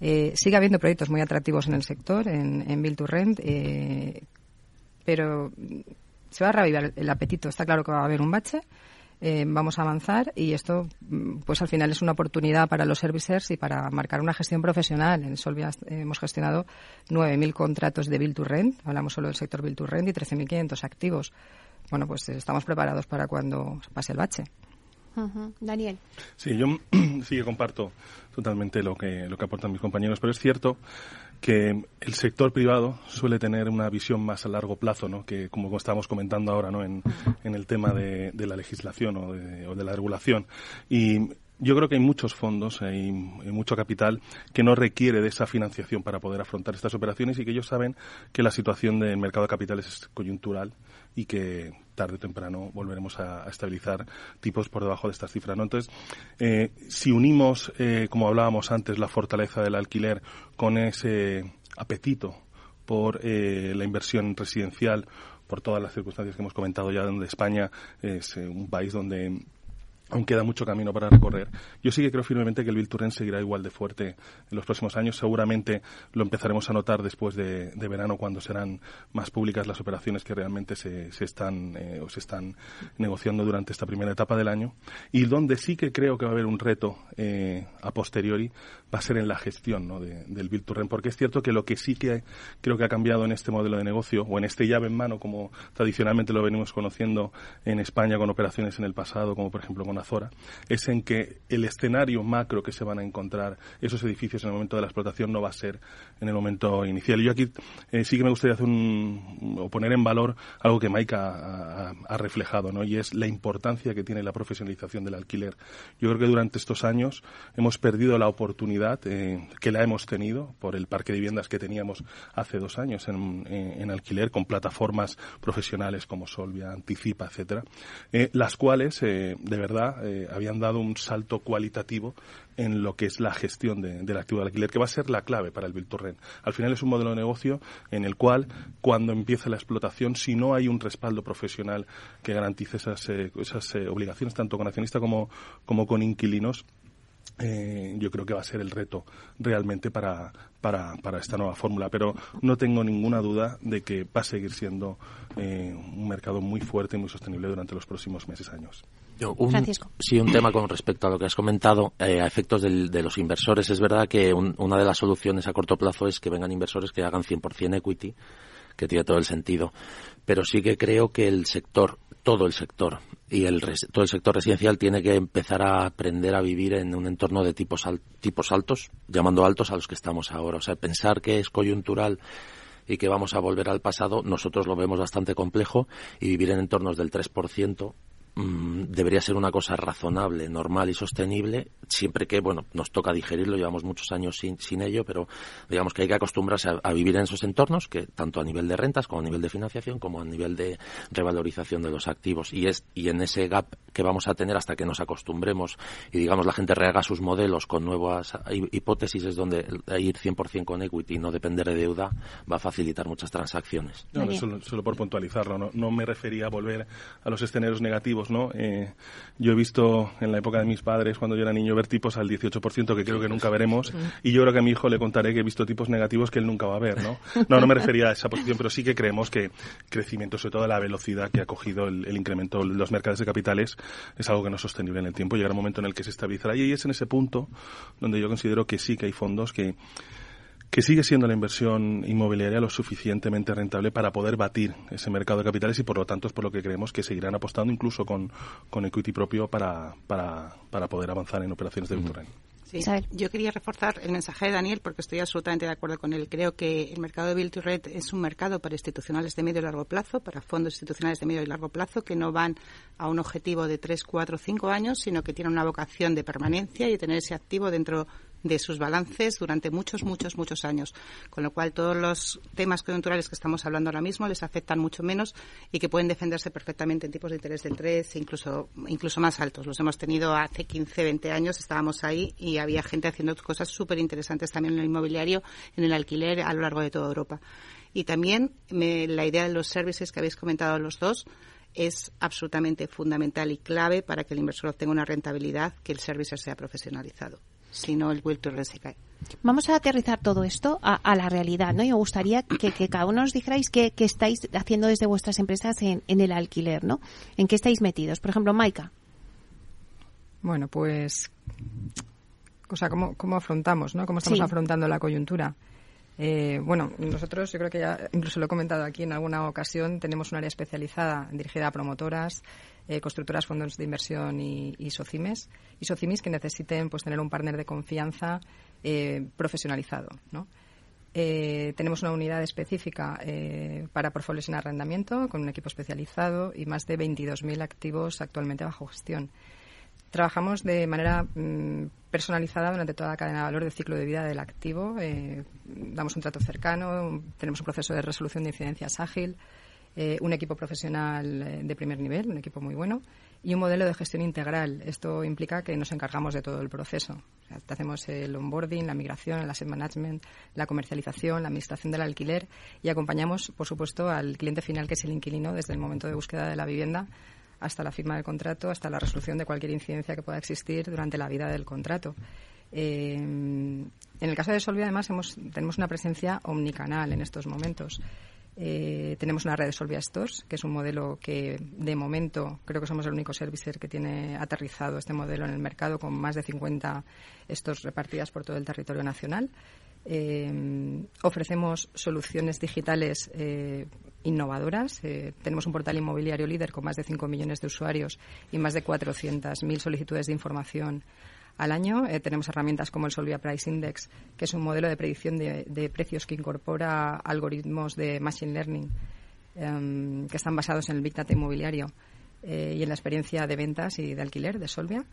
Eh, sigue habiendo proyectos muy atractivos en el sector, en, en Build to Rent, eh, pero se va a reavivar el apetito. Está claro que va a haber un bache eh, vamos a avanzar y esto, mm, pues al final es una oportunidad para los servicers y para marcar una gestión profesional. En Solvia hemos gestionado 9.000 contratos de Bill to Rent, hablamos solo del sector Bill to Rent y 13.500 activos. Bueno, pues estamos preparados para cuando pase el bache. Daniel. Sí, yo sí que comparto totalmente lo que, lo que aportan mis compañeros, pero es cierto que el sector privado suele tener una visión más a largo plazo, ¿no? que como estábamos comentando ahora ¿no? en, el tema de, de la legislación o de, o de, la regulación. Y yo creo que hay muchos fondos, hay, mucho capital que no requiere de esa financiación para poder afrontar estas operaciones y que ellos saben que la situación del mercado de capitales es coyuntural y que tarde o temprano volveremos a, a estabilizar tipos por debajo de estas cifras. ¿no? Entonces, eh, si unimos, eh, como hablábamos antes, la fortaleza del alquiler con ese apetito por eh, la inversión residencial, por todas las circunstancias que hemos comentado ya, donde España es eh, un país donde aún queda mucho camino para recorrer. Yo sí que creo firmemente que el Bill Turren seguirá igual de fuerte en los próximos años. Seguramente lo empezaremos a notar después de, verano, cuando serán más públicas las operaciones que realmente se, están eh, o se están negociando durante esta primera etapa del año. Y donde sí que creo que va a haber un reto eh, a posteriori va a ser en la gestión ¿no? de, del Bill Turren, porque es cierto que lo que sí que creo que ha cambiado en este modelo de negocio o en este llave en mano, como tradicionalmente lo venimos conociendo en España con operaciones en el pasado, como por ejemplo con Es en que el escenario macro que se van a encontrar esos edificios en el momento de la explotación no va a ser en el momento inicial. Yo aquí eh, sí que me gustaría hacer un, o poner en valor algo que Maika ha, reflejado, ¿no? y es la importancia que tiene la profesionalización del alquiler. Yo creo que durante estos años hemos perdido la oportunidad eh, que la hemos tenido por el parque de viviendas que teníamos hace dos años en alquiler con plataformas profesionales como Solvia, Anticipa, etcétera, eh, las cuales de verdad eh, habían dado un salto cualitativo en lo que es la gestión de, del activo de alquiler, que va a ser la clave para el Build to Rent. Al final es un modelo de negocio en el cual, cuando empiece la explotación, si no hay un respaldo profesional que garantice esas, eh, esas eh, obligaciones, tanto con accionista como, con inquilinos, eh, yo creo que va a ser el reto realmente para, esta nueva fórmula. Pero no tengo ninguna duda de que va a seguir siendo un mercado muy fuerte y muy sostenible durante los próximos meses, años. Yo, un, Francisco. Sí, un tema con respecto a lo que has comentado, eh, a efectos del, de los inversores. Es verdad que un, una de las soluciones a corto plazo es que vengan inversores que hagan 100% equity, que tiene todo el sentido. Pero sí que creo que el sector, todo el sector y el todo el sector residencial tiene que empezar a aprender a vivir en un entorno de tipos, al, tipos altos, llamando altos a los que estamos ahora. O sea, pensar que es coyuntural y que vamos a volver al pasado, nosotros lo vemos bastante complejo y vivir en entornos del 3% mmm, debería ser una cosa razonable, normal y sostenible, siempre que, bueno, nos toca digerirlo, llevamos muchos años sin, sin ello, pero digamos que hay que acostumbrarse a, a, vivir en esos entornos, que tanto a nivel de rentas, como a nivel de financiación, como a nivel de revalorización de los activos. Y, es, y en ese gap que vamos a tener hasta que nos acostumbremos y, digamos, la gente rehaga sus modelos con nuevas hipótesis, es donde ir 100% con equity y no depender de deuda va a facilitar muchas transacciones. No, solo, solo, por puntualizarlo, ¿no? no me refería a volver a los escenarios negativos ¿no? Eh, yo he visto en la época de mis padres, cuando yo era niño, ver tipos al 18% que creo que nunca veremos. Y yo creo que a mi hijo le contaré que he visto tipos negativos que él nunca va a ver, ¿no? No, no me refería a esa posición, pero sí que creemos que crecimiento, sobre todo la velocidad que ha cogido el, el incremento de los mercados de capitales, es algo que no es sostenible en el tiempo. Llegará un momento en el que se estabilizará. Y es en ese punto donde yo considero que sí que hay fondos que que sigue siendo la inversión inmobiliaria lo suficientemente rentable para poder batir ese mercado de capitales y por lo tanto es por lo que creemos que seguirán apostando incluso con, con equity propio para, para, para poder avanzar en operaciones de Bitcoin. Sí. Yo quería reforzar el mensaje de Daniel porque estoy absolutamente de acuerdo con él. Creo que el mercado de Build to Red es un mercado para institucionales de medio y largo plazo, para fondos institucionales de medio y largo plazo que no van a un objetivo de 3, 4, 5 años, sino que tienen una vocación de permanencia y tener ese activo dentro de sus balances durante muchos, muchos, muchos años. Con lo cual, todos los temas coyunturales que estamos hablando ahora mismo les afectan mucho menos y que pueden defenderse perfectamente en tipos de interés del 3 e incluso, incluso más altos. Los hemos tenido hace 15, 20 años, estábamos ahí y había gente haciendo cosas súper interesantes también en el inmobiliario, en el alquiler a lo largo de toda Europa. Y también la idea de los servicios que habéis comentado los dos es absolutamente fundamental y clave para que el inversor obtenga una rentabilidad que el servicio sea profesionalizado. Si no, el se cae. Vamos a aterrizar todo esto a, la realidad, ¿no? Y me gustaría que, cada uno nos dijerais qué, estáis haciendo desde vuestras empresas en, el alquiler, ¿no? ¿En qué estáis metidos? Por ejemplo, Maika. Bueno, pues, o sea, ¿cómo, cómo afrontamos, ¿no? ¿Cómo estamos afrontando la coyuntura? Eh, bueno, nosotros, yo creo que ya incluso lo he comentado aquí en alguna ocasión, tenemos un área especializada dirigida a promotoras, eh, constructoras, fondos de inversión y, y, socimes, y socimis que necesiten pues tener un partner de confianza eh, profesionalizado, ¿no? tenemos una unidad específica para portfolios en arrendamiento con un equipo especializado y más de 22.000 activos actualmente bajo gestión. Trabajamos de manera mm, personalizada durante toda la cadena de valor del ciclo de vida del activo. Eh, damos un trato cercano, tenemos un proceso de resolución de incidencias ágil, eh, un equipo profesional eh, de primer nivel, un equipo muy bueno, y un modelo de gestión integral. Esto implica que nos encargamos de todo el proceso. hacemos el onboarding, la migración, el asset management, la comercialización, la administración del alquiler y acompañamos, por supuesto, al cliente final, que es el inquilino, desde el momento de búsqueda de la vivienda hasta la firma del contrato, hasta la resolución de cualquier incidencia que pueda existir durante la vida del contrato. Eh, en el caso de Solvia, además, hemos, tenemos una presencia omnicanal en estos momentos. Eh, tenemos una red de Solvia Stores, que es un modelo que, de momento, creo que somos el único servicer que tiene aterrizado este modelo en el mercado, con más de 50 stores repartidas por todo el territorio nacional. Eh, ofrecemos soluciones digitales eh, innovadoras. Eh, tenemos un portal inmobiliario líder con más de 5 millones de usuarios y más de 400.000 solicitudes de información al año. tenemos herramientas como el Solvia Price Index, que es un modelo de predicción de, precios que incorpora algoritmos de Machine Learning em, que están basados en el Big Data inmobiliario y en la experiencia de ventas y de alquiler de Solvia.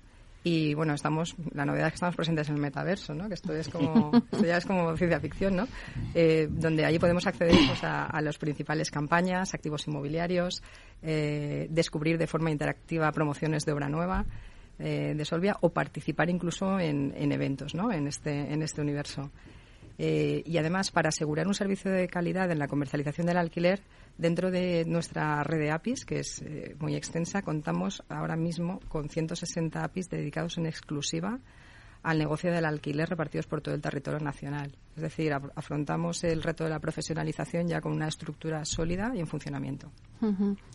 Y bueno, estamos, la novedad es que estamos presentes en el metaverso, ¿no? Que esto es como, esto ya es como ciencia ficción, ¿no? Eh, donde allí podemos acceder pues, a, a las principales campañas, activos inmobiliarios, eh, descubrir de forma interactiva promociones de obra nueva eh, de Solvia o participar incluso en, en eventos, ¿no? En este, en este universo. Eh, y además, para asegurar un servicio de calidad en la comercialización del alquiler, dentro de nuestra red de APIs, que es eh, muy extensa, contamos ahora mismo con 160 APIs dedicados en exclusiva al negocio del alquiler repartidos por todo el territorio nacional. Es decir, afrontamos el reto de la profesionalización ya con una estructura sólida y en funcionamiento.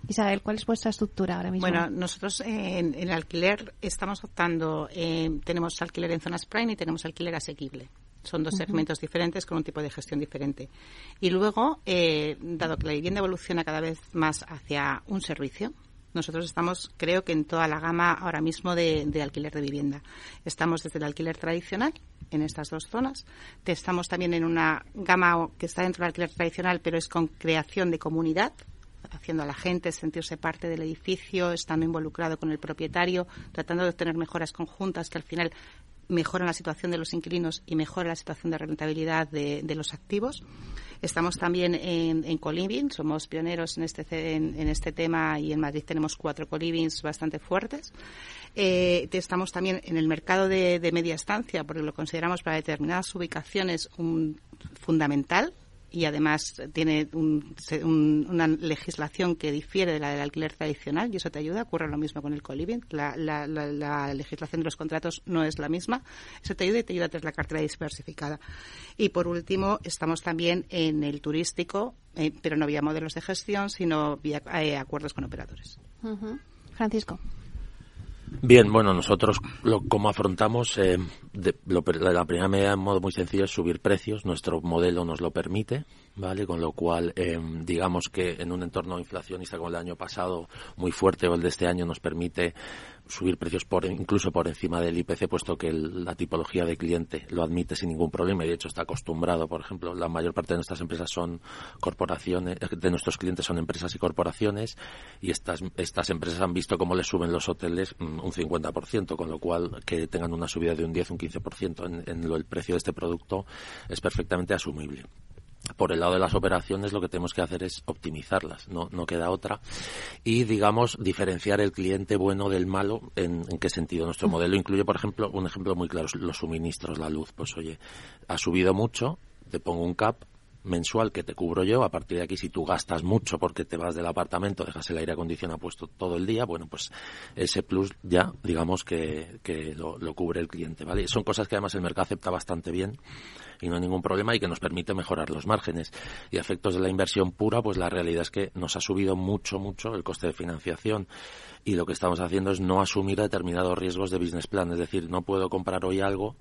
Isabel, ¿cuál es vuestra estructura ahora mismo? Bueno, nosotros en, el alquiler estamos optando, eh, tenemos alquiler en zonas prime y tenemos alquiler asequible. Son dos segmentos diferentes con un tipo de gestión diferente. Y luego, eh, dado que la vivienda evoluciona cada vez más hacia un servicio, nosotros estamos, creo que en toda la gama ahora mismo de, alquiler de vivienda. Estamos desde el alquiler tradicional en estas dos zonas. Estamos también en una gama que está dentro del alquiler tradicional, pero es con creación de comunidad, haciendo a la gente sentirse parte del edificio, estando involucrado con el propietario, tratando de obtener mejoras conjuntas que al final mejoran la situación de los inquilinos y mejoran la situación de rentabilidad de, los activos. Estamos también en, en coliving, somos pioneros en este, en, este tema y en Madrid tenemos cuatro colivings bastante fuertes. Eh, estamos también en el mercado de, media estancia porque lo consideramos para determinadas ubicaciones un, fundamental y además tiene una legislación que difiere de la del alquiler tradicional y eso te ayuda. Ocurre lo mismo con el coliving. La, la, legislación de los contratos no es la misma. Eso te ayuda y te ayuda a tener la cartera diversificada. Y por último, estamos también en el turístico, eh, pero no vía modelos de gestión, sino vía eh, acuerdos con operadores. Francisco. Bien, bueno, nosotros lo, como afrontamos, eh, la primera medida en modo muy sencillo es subir precios. Nuestro modelo nos lo permite, ¿vale? Con lo cual, eh, digamos que en un entorno inflacionista como el año pasado, muy fuerte o el de este año, nos permite subir precios por incluso por encima del IPC, puesto que la tipología de cliente lo admite sin ningún problema y de hecho está acostumbrado. Por ejemplo, la mayor parte de nuestras empresas son corporaciones, de nuestros clientes son empresas y corporaciones y estas, estas empresas han visto cómo les suben los hoteles mm, un 50%, con lo cual que tengan una subida de un 10, un 15% en, en lo, el precio de este producto es perfectamente asumible por el lado de las operaciones lo que tenemos que hacer es optimizarlas, no, no queda otra. Y, digamos, diferenciar el cliente bueno del malo, ¿en, qué sentido? Nuestro modelo incluye, por ejemplo, un ejemplo muy claro, los suministros, la luz. Pues oye, ha subido mucho, te pongo un cap, mensual que te cubro yo. A partir de aquí, si tú gastas mucho porque te vas del apartamento, dejas el aire acondicionado puesto todo el día, bueno, pues ese plus ya, digamos que, que lo, lo, cubre el cliente, ¿vale? Son cosas que además el mercado acepta bastante bien y no hay ningún problema y que nos permite mejorar los márgenes. Y a efectos de la inversión pura, pues la realidad es que nos ha subido mucho, mucho el coste de financiación y lo que estamos haciendo es no asumir determinados riesgos de business plan. Es decir, no puedo comprar hoy algo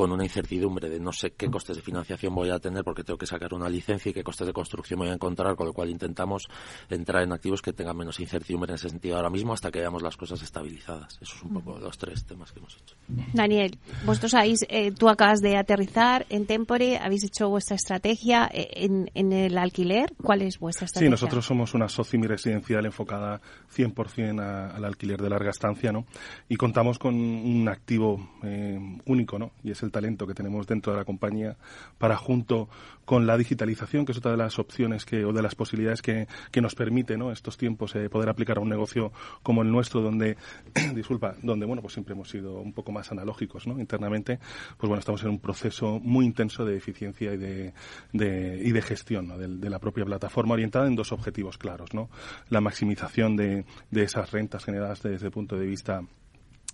con una incertidumbre de no sé qué costes de financiación voy a tener porque tengo que sacar una licencia y qué costes de construcción voy a encontrar, con lo cual intentamos entrar en activos que tengan menos incertidumbre en ese sentido ahora mismo hasta que veamos las cosas estabilizadas. Esos son un poco los tres temas que hemos hecho. Daniel, vosotros habéis, eh, tú acabas de aterrizar en Tempore, habéis hecho vuestra estrategia eh, en, en, el alquiler. ¿Cuál es vuestra estrategia? Sí, nosotros somos una socimi residencial enfocada 100% al alquiler de larga estancia, ¿no? Y contamos con un activo eh, único, ¿no? Y es el talento que tenemos dentro de la compañía para junto con la digitalización, que es otra de las opciones que, o de las posibilidades que, que nos permite estos tiempos eh, poder aplicar a un negocio como el nuestro, donde, disculpa, donde bueno, pues siempre hemos sido un poco más analógicos ¿no? internamente, pues bueno, estamos en un proceso muy intenso de eficiencia y de, y de gestión de, la propia plataforma, orientada en dos objetivos claros, ¿no? La maximización de, de esas rentas generadas desde el punto de vista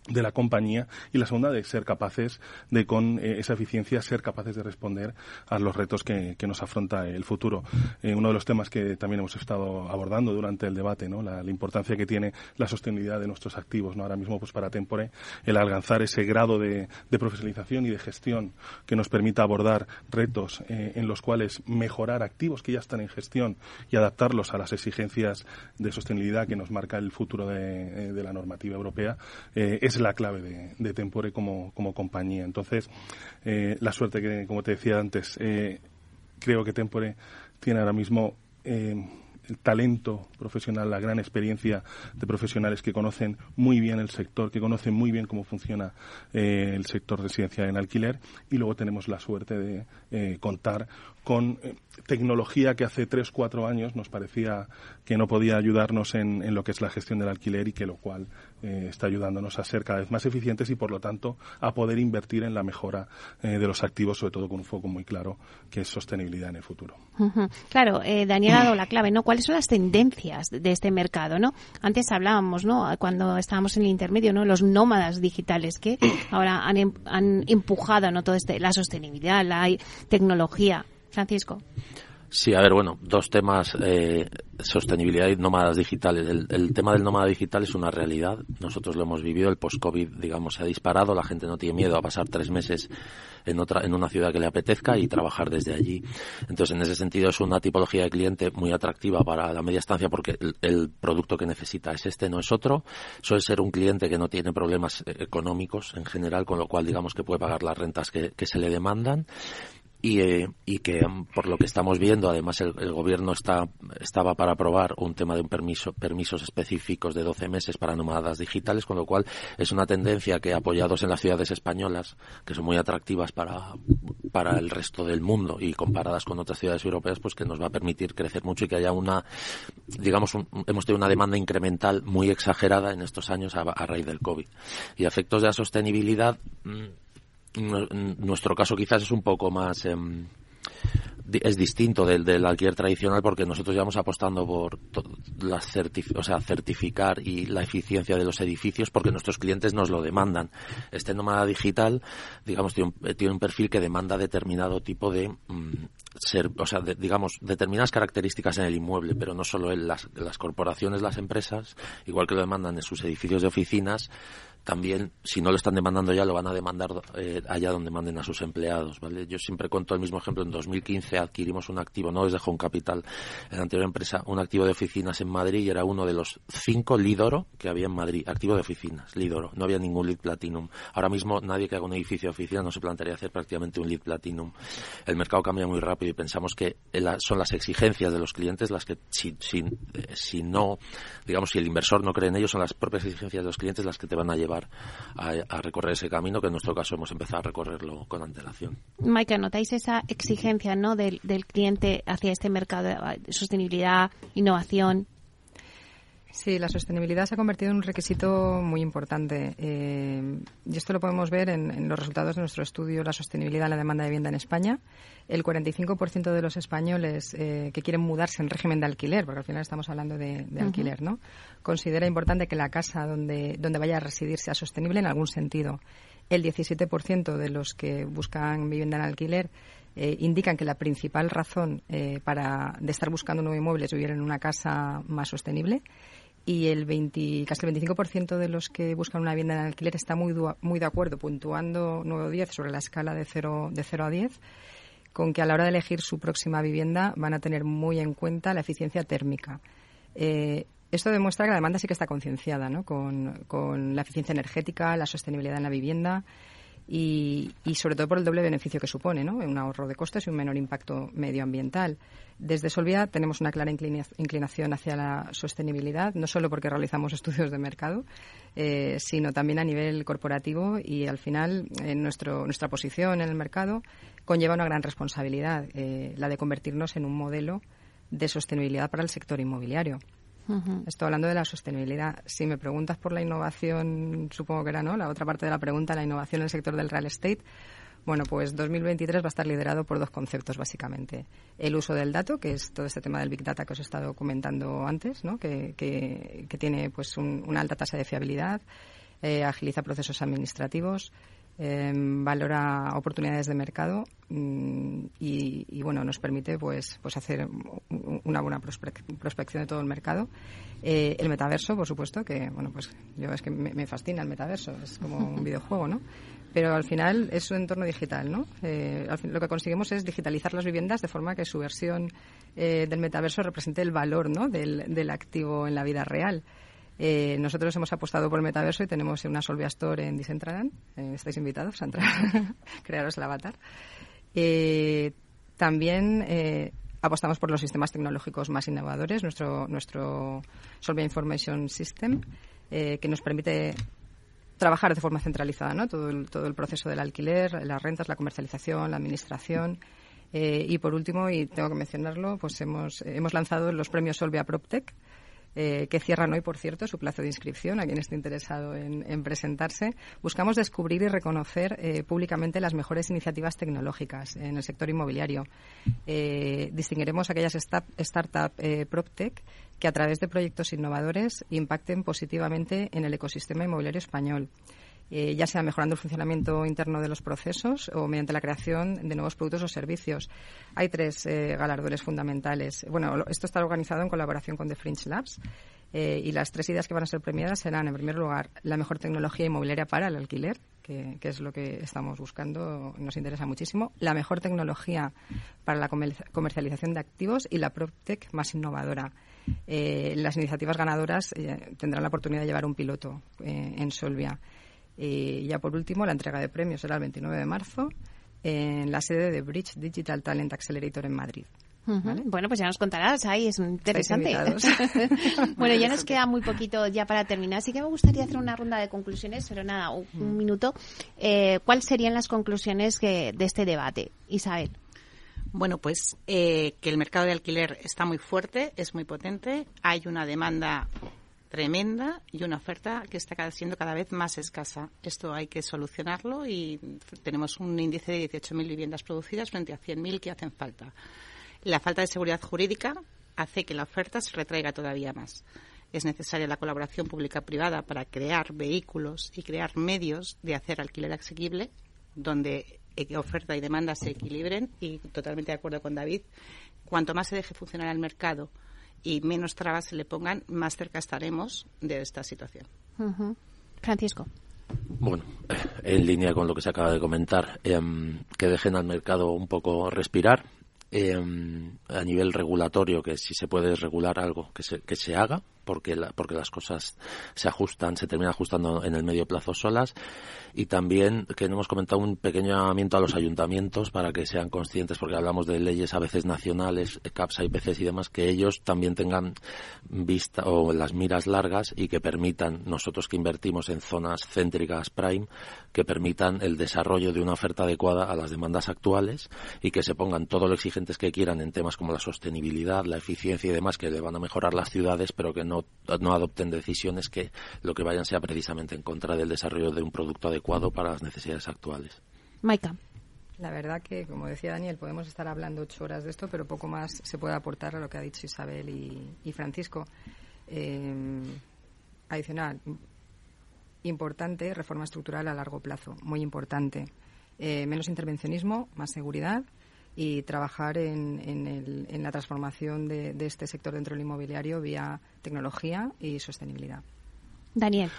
de la compañía y la segunda de ser capaces de con eh, esa eficiencia ser capaces de responder a los retos que, que nos afronta el futuro. Eh, uno de los temas que también hemos estado abordando durante el debate no la, importancia que tiene la sostenibilidad de nuestros activos no ahora mismo pues para Tempore el alcanzar ese grado de, de profesionalización y de gestión que nos permita abordar retos eh, en los cuales mejorar activos que ya están en gestión y adaptarlos a las exigencias de sostenibilidad que nos marca el futuro de, de la normativa europea es la clave de, de Tempore como, como, compañía. Entonces, eh, la suerte que, como te decía antes, eh, creo que Tempore tiene ahora mismo eh, el talento profesional, la gran experiencia de profesionales que conocen muy bien el sector, que conocen muy bien cómo funciona el sector residencial en alquiler y luego tenemos la suerte de contar con tecnología que hace tres, cuatro años nos parecía que no podía ayudarnos en, lo que es la gestión del alquiler y que lo cual eh, está ayudándonos a ser cada vez más eficientes y por lo tanto a poder invertir en la mejora eh, de los activos, sobre todo con un foco muy claro que es sostenibilidad en el futuro. Uh -huh. Claro, eh, Daniel ha dado la clave, ¿no? ¿Cuáles son las tendencias de este mercado, no? Antes hablábamos, ¿no? Cuando estábamos en el intermedio, ¿no? Los nómadas digitales que ahora han, em, han empujado, ¿no? Todo este, la sostenibilidad, la tecnología. Francisco. Sí, a ver, bueno, dos temas, eh, sostenibilidad y nómadas digitales. El, el, tema del nómada digital es una realidad. Nosotros lo hemos vivido. El post-COVID, digamos, se ha disparado. La gente no tiene miedo a pasar tres meses en otra, en una ciudad que le apetezca y trabajar desde allí. Entonces, en ese sentido, es una tipología de cliente muy atractiva para la media estancia porque el, el producto que necesita es este, no es otro. Suele ser un cliente que no tiene problemas económicos en general, con lo cual, digamos, que puede pagar las rentas que, que se le demandan y, eh, y, que por lo que estamos viendo, además el, el, gobierno está, estaba para aprobar un tema de un permiso, permisos específicos de 12 meses para nómadas digitales, con lo cual es una tendencia que apoyados en las ciudades españolas, que son muy atractivas para, para el resto del mundo y comparadas con otras ciudades europeas, pues que nos va a permitir crecer mucho y que haya una, digamos, un, hemos tenido una demanda incremental muy exagerada en estos años a, raíz del COVID. Y efectos de la sostenibilidad, nuestro caso quizás es un poco más eh, es distinto del, del alquiler tradicional porque nosotros llevamos apostando por las certif o sea, certificar y la eficiencia de los edificios porque nuestros clientes nos lo demandan. Este nómada digital, digamos, tiene un, un perfil que demanda determinado tipo de mm, ser, o sea, de, digamos, determinadas características en el inmueble, pero no solo en las corporaciones, las empresas, igual que lo demandan en sus edificios de oficinas, también, si no lo están demandando ya, lo van a demandar eh, allá donde manden a sus empleados, ¿vale? Yo siempre cuento el mismo ejemplo. En 2015 adquirimos un activo, no desde Home Capital, en la anterior empresa, un activo de oficinas en Madrid y era uno de los cinco Lidoro que había en Madrid. Activo de oficinas, Lidoro. No había ningún Lead Platinum. Ahora mismo nadie que haga un edificio de oficina no se plantearía hacer prácticamente un Lead Platinum. El mercado cambia muy rápido y pensamos que son las exigencias de los clientes las que, si, si, eh, si no, digamos, si el inversor no cree en ellos, son las propias exigencias de los clientes las que te van a llevar a, recorrer ese camino que en nuestro caso hemos empezado a recorrerlo con antelación. Maika, ¿notáis esa exigencia ¿no? del, del cliente hacia este mercado de sostenibilidad, innovación? Sí, la sostenibilidad se ha convertido en un requisito muy importante. Eh, y esto lo podemos ver en, los resultados de nuestro estudio La sostenibilidad en la demanda de vivienda en España. El 45% de los españoles eh, que quieren mudarse en régimen de alquiler, porque al final estamos hablando de, alquiler, ¿no? Considera importante que la casa donde, donde vaya a residir sea sostenible en algún sentido. El 17% de los que buscan vivienda en alquiler eh, indican que la principal razón para de estar buscando un nuevo inmueble es vivir en una casa más sostenible y el 20, casi el 25% de los que buscan una vivienda en alquiler está muy, muy de acuerdo, puntuando 9 o 10 sobre la escala de 0, de 0 a 10, con que a la hora de elegir su próxima vivienda van a tener muy en cuenta la eficiencia térmica. Eh, esto demuestra que la demanda sí que está concienciada ¿no? con, con la eficiencia energética, la sostenibilidad en la vivienda y, sobre todo por el doble beneficio que supone, ¿no? un ahorro de costes y un menor impacto medioambiental. Desde Solvia tenemos una clara inclinación hacia la sostenibilidad, no solo porque realizamos estudios de mercado, eh, sino también a nivel corporativo y al final nuestro, nuestra posición en el mercado conlleva una gran responsabilidad, eh, la de convertirnos en un modelo de sostenibilidad para el sector inmobiliario. Estoy hablando de la sostenibilidad. Si me preguntas por la innovación, supongo que era no, la otra parte de la pregunta, la innovación en el sector del real estate. Bueno, pues 2023 va a estar liderado por dos conceptos, básicamente. El uso del dato, que es todo este tema del Big Data que os he estado comentando antes, ¿no? que, que, tiene pues una alta tasa de fiabilidad, eh, agiliza procesos administrativos, Em, valora oportunidades de mercado mm, y, bueno nos permite pues pues hacer una buena prospección de todo el mercado. Eh, el metaverso por supuesto que bueno pues yo es que me, fascina el metaverso es como un videojuego no pero al final es un entorno digital no eh, lo que conseguimos es digitalizar las viviendas de forma que su versión eh, del metaverso represente el valor no del, del activo en la vida real eh, nosotros hemos apostado por el metaverso y tenemos una Solvia Store en Decentraland. Eh, estáis invitados a entrar, crearos el avatar. Eh, también apostamos por los sistemas tecnológicos más innovadores, nuestro, nuestro Solvia Information System, que nos permite trabajar de forma centralizada ¿no? todo, el, todo el proceso del alquiler, las rentas, la comercialización, la administración. y por último, y tengo que mencionarlo, pues hemos, hemos lanzado los premios Solvia PropTech, eh, que cierran hoy, por cierto, su plazo de inscripción a quien esté interesado en, presentarse. Buscamos descubrir y reconocer eh, públicamente las mejores iniciativas tecnológicas en el sector inmobiliario. Eh, distinguiremos aquellas startups PropTech que a través de proyectos innovadores impacten positivamente en el ecosistema inmobiliario español. Eh, ya sea mejorando el funcionamiento interno de los procesos o mediante la creación de nuevos productos o servicios. Hay tres eh, galardones fundamentales. Bueno, esto está organizado en colaboración con The Fringe Labs. Eh, y las tres ideas que van a ser premiadas serán, en primer lugar, la mejor tecnología inmobiliaria para el alquiler, que, es lo que estamos buscando, nos interesa muchísimo, la mejor tecnología para la comercialización de activos y la PropTech más innovadora. las iniciativas ganadoras tendrán la oportunidad de llevar un piloto en Solvia. Y ya por último, la entrega de premios será el 29 de marzo en la sede de Bridge Digital Talent Accelerator en Madrid. Bueno, pues ya nos contarás, ahí es interesante. bueno, ya nos queda muy poquito ya para terminar, así que me gustaría hacer una ronda de conclusiones, pero nada, un, mm. minuto. Eh, ¿Cuáles serían las conclusiones de este debate, Isabel? Bueno, pues eh, que el mercado de alquiler está muy fuerte, es muy potente, hay una demanda tremenda y una oferta que está siendo cada vez más escasa. Esto hay que solucionarlo y tenemos un índice de 18.000 viviendas producidas frente a 100.000 que hacen falta. La falta de seguridad jurídica hace que la oferta se retraiga todavía más. Es necesaria la colaboración pública-privada para crear vehículos y crear medios de hacer alquiler asequible donde oferta y demanda se equilibren y totalmente de acuerdo con David, cuanto más se deje funcionar el mercado y menos trabas se le pongan, más cerca estaremos de esta situación. Francisco. Bueno, en línea con lo que se acaba de comentar, em, que dejen al mercado un poco respirar. Em, a nivel regulatorio, que si se puede regular algo, que se, que se haga, porque, porque las cosas se ajustan, se terminan ajustando en el medio plazo solas. Y también que hemos comentado un pequeño llamamiento a los ayuntamientos para que sean conscientes, porque hablamos de leyes a veces nacionales, CAPS, IPCs y demás, que ellos también tengan vista o las miras largas y que permitan, nosotros que invertimos en zonas céntricas prime, que permitan el desarrollo de una oferta adecuada a las demandas actuales y que se pongan todo lo exigentes que quieran en temas como la sostenibilidad, la eficiencia y demás, que le van a mejorar las ciudades, pero que no no, adopten decisiones que lo que vayan sea precisamente en contra del desarrollo de un producto adecuado para las necesidades actuales. Maika. La verdad que, como decía Daniel, podemos estar hablando ocho horas de esto, pero poco más se puede aportar a lo que ha dicho Isabel y, Francisco. Eh, adicional, importante, reforma estructural a largo plazo, muy importante. Eh, menos intervencionismo, más seguridad y trabajar en, en, la transformación de, este sector dentro del inmobiliario vía tecnología y sostenibilidad. Daniel.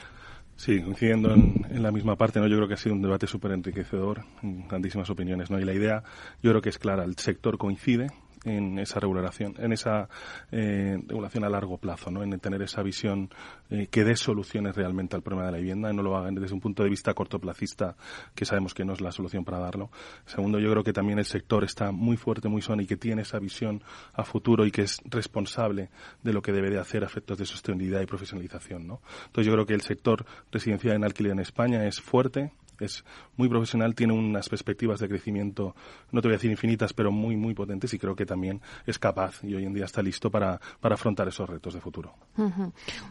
Sí, coincidiendo en, en, la misma parte, ¿no? Yo creo que ha sido un debate súper enriquecedor, tantísimas opiniones, ¿no? Y la idea, yo creo que es clara, el sector coincide, en esa regulación, en esa eh, regulación a largo plazo, ¿no? en tener esa visión eh, que dé soluciones realmente al problema de la vivienda y no lo hagan desde un punto de vista cortoplacista, que sabemos que no es la solución para darlo. Segundo, yo creo que también el sector está muy fuerte, muy sano y que tiene esa visión a futuro y que es responsable de lo que debe de hacer a efectos de sostenibilidad y profesionalización. ¿no? Entonces yo creo que el sector residencial en alquiler en España es fuerte, es muy profesional, tiene unas perspectivas de crecimiento, no te voy a decir infinitas, pero muy, muy potentes y creo que también es capaz y hoy en día está listo para, para afrontar esos retos de futuro.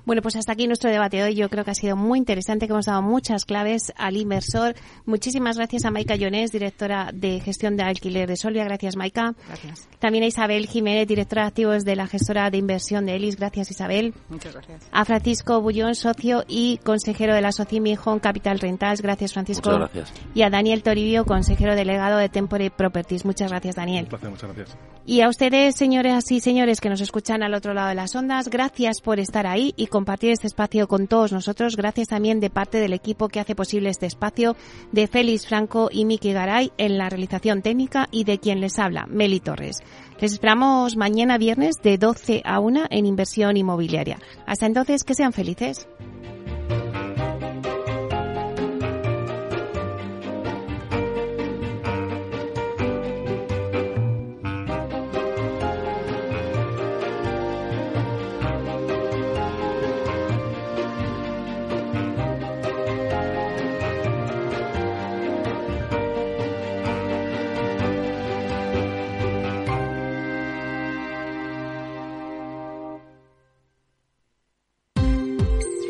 Bueno, pues hasta aquí nuestro debate de hoy. Yo creo que ha sido muy interesante, que hemos dado muchas claves al inversor. Muchísimas gracias a Maika Llonés, directora de gestión de alquiler de Solvia. Gracias, Maika. Gracias. También a Isabel Jiménez, directora de activos de la gestora de inversión de Elis. Gracias, Isabel. Muchas gracias. A Francisco Bullón, socio y consejero de la Socimi Home Capital Rentals. Gracias, Francisco. Muchas gracias. Y a Daniel Toribio, consejero delegado de Tempore Properties. Muchas gracias, Daniel. muchas gracias. Y a ustedes, señores y señores que nos escuchan al otro lado de las ondas, gracias por estar ahí y compartir este espacio con todos nosotros. Gracias también de parte del equipo que hace posible este espacio, de Félix Franco y Miki Garay en la realización técnica y de quien les habla, Meli Torres. Les esperamos mañana viernes de 12 a 1 en inversión inmobiliaria. Hasta entonces, que sean felices.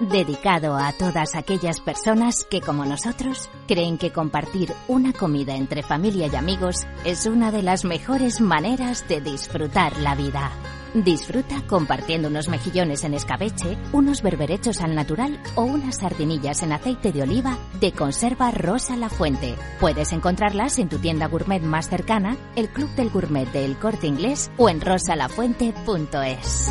dedicado a todas aquellas personas que, como nosotros, creen que compartir una comida entre familia y amigos es una de las mejores maneras de disfrutar la vida. Disfruta compartiendo unos mejillones en escabeche, unos berberechos al natural o unas sardinillas en aceite de oliva de conserva Rosa La Fuente. Puedes encontrarlas en tu tienda gourmet más cercana, el Club del Gourmet del Corte Inglés o en rosalafuente.es.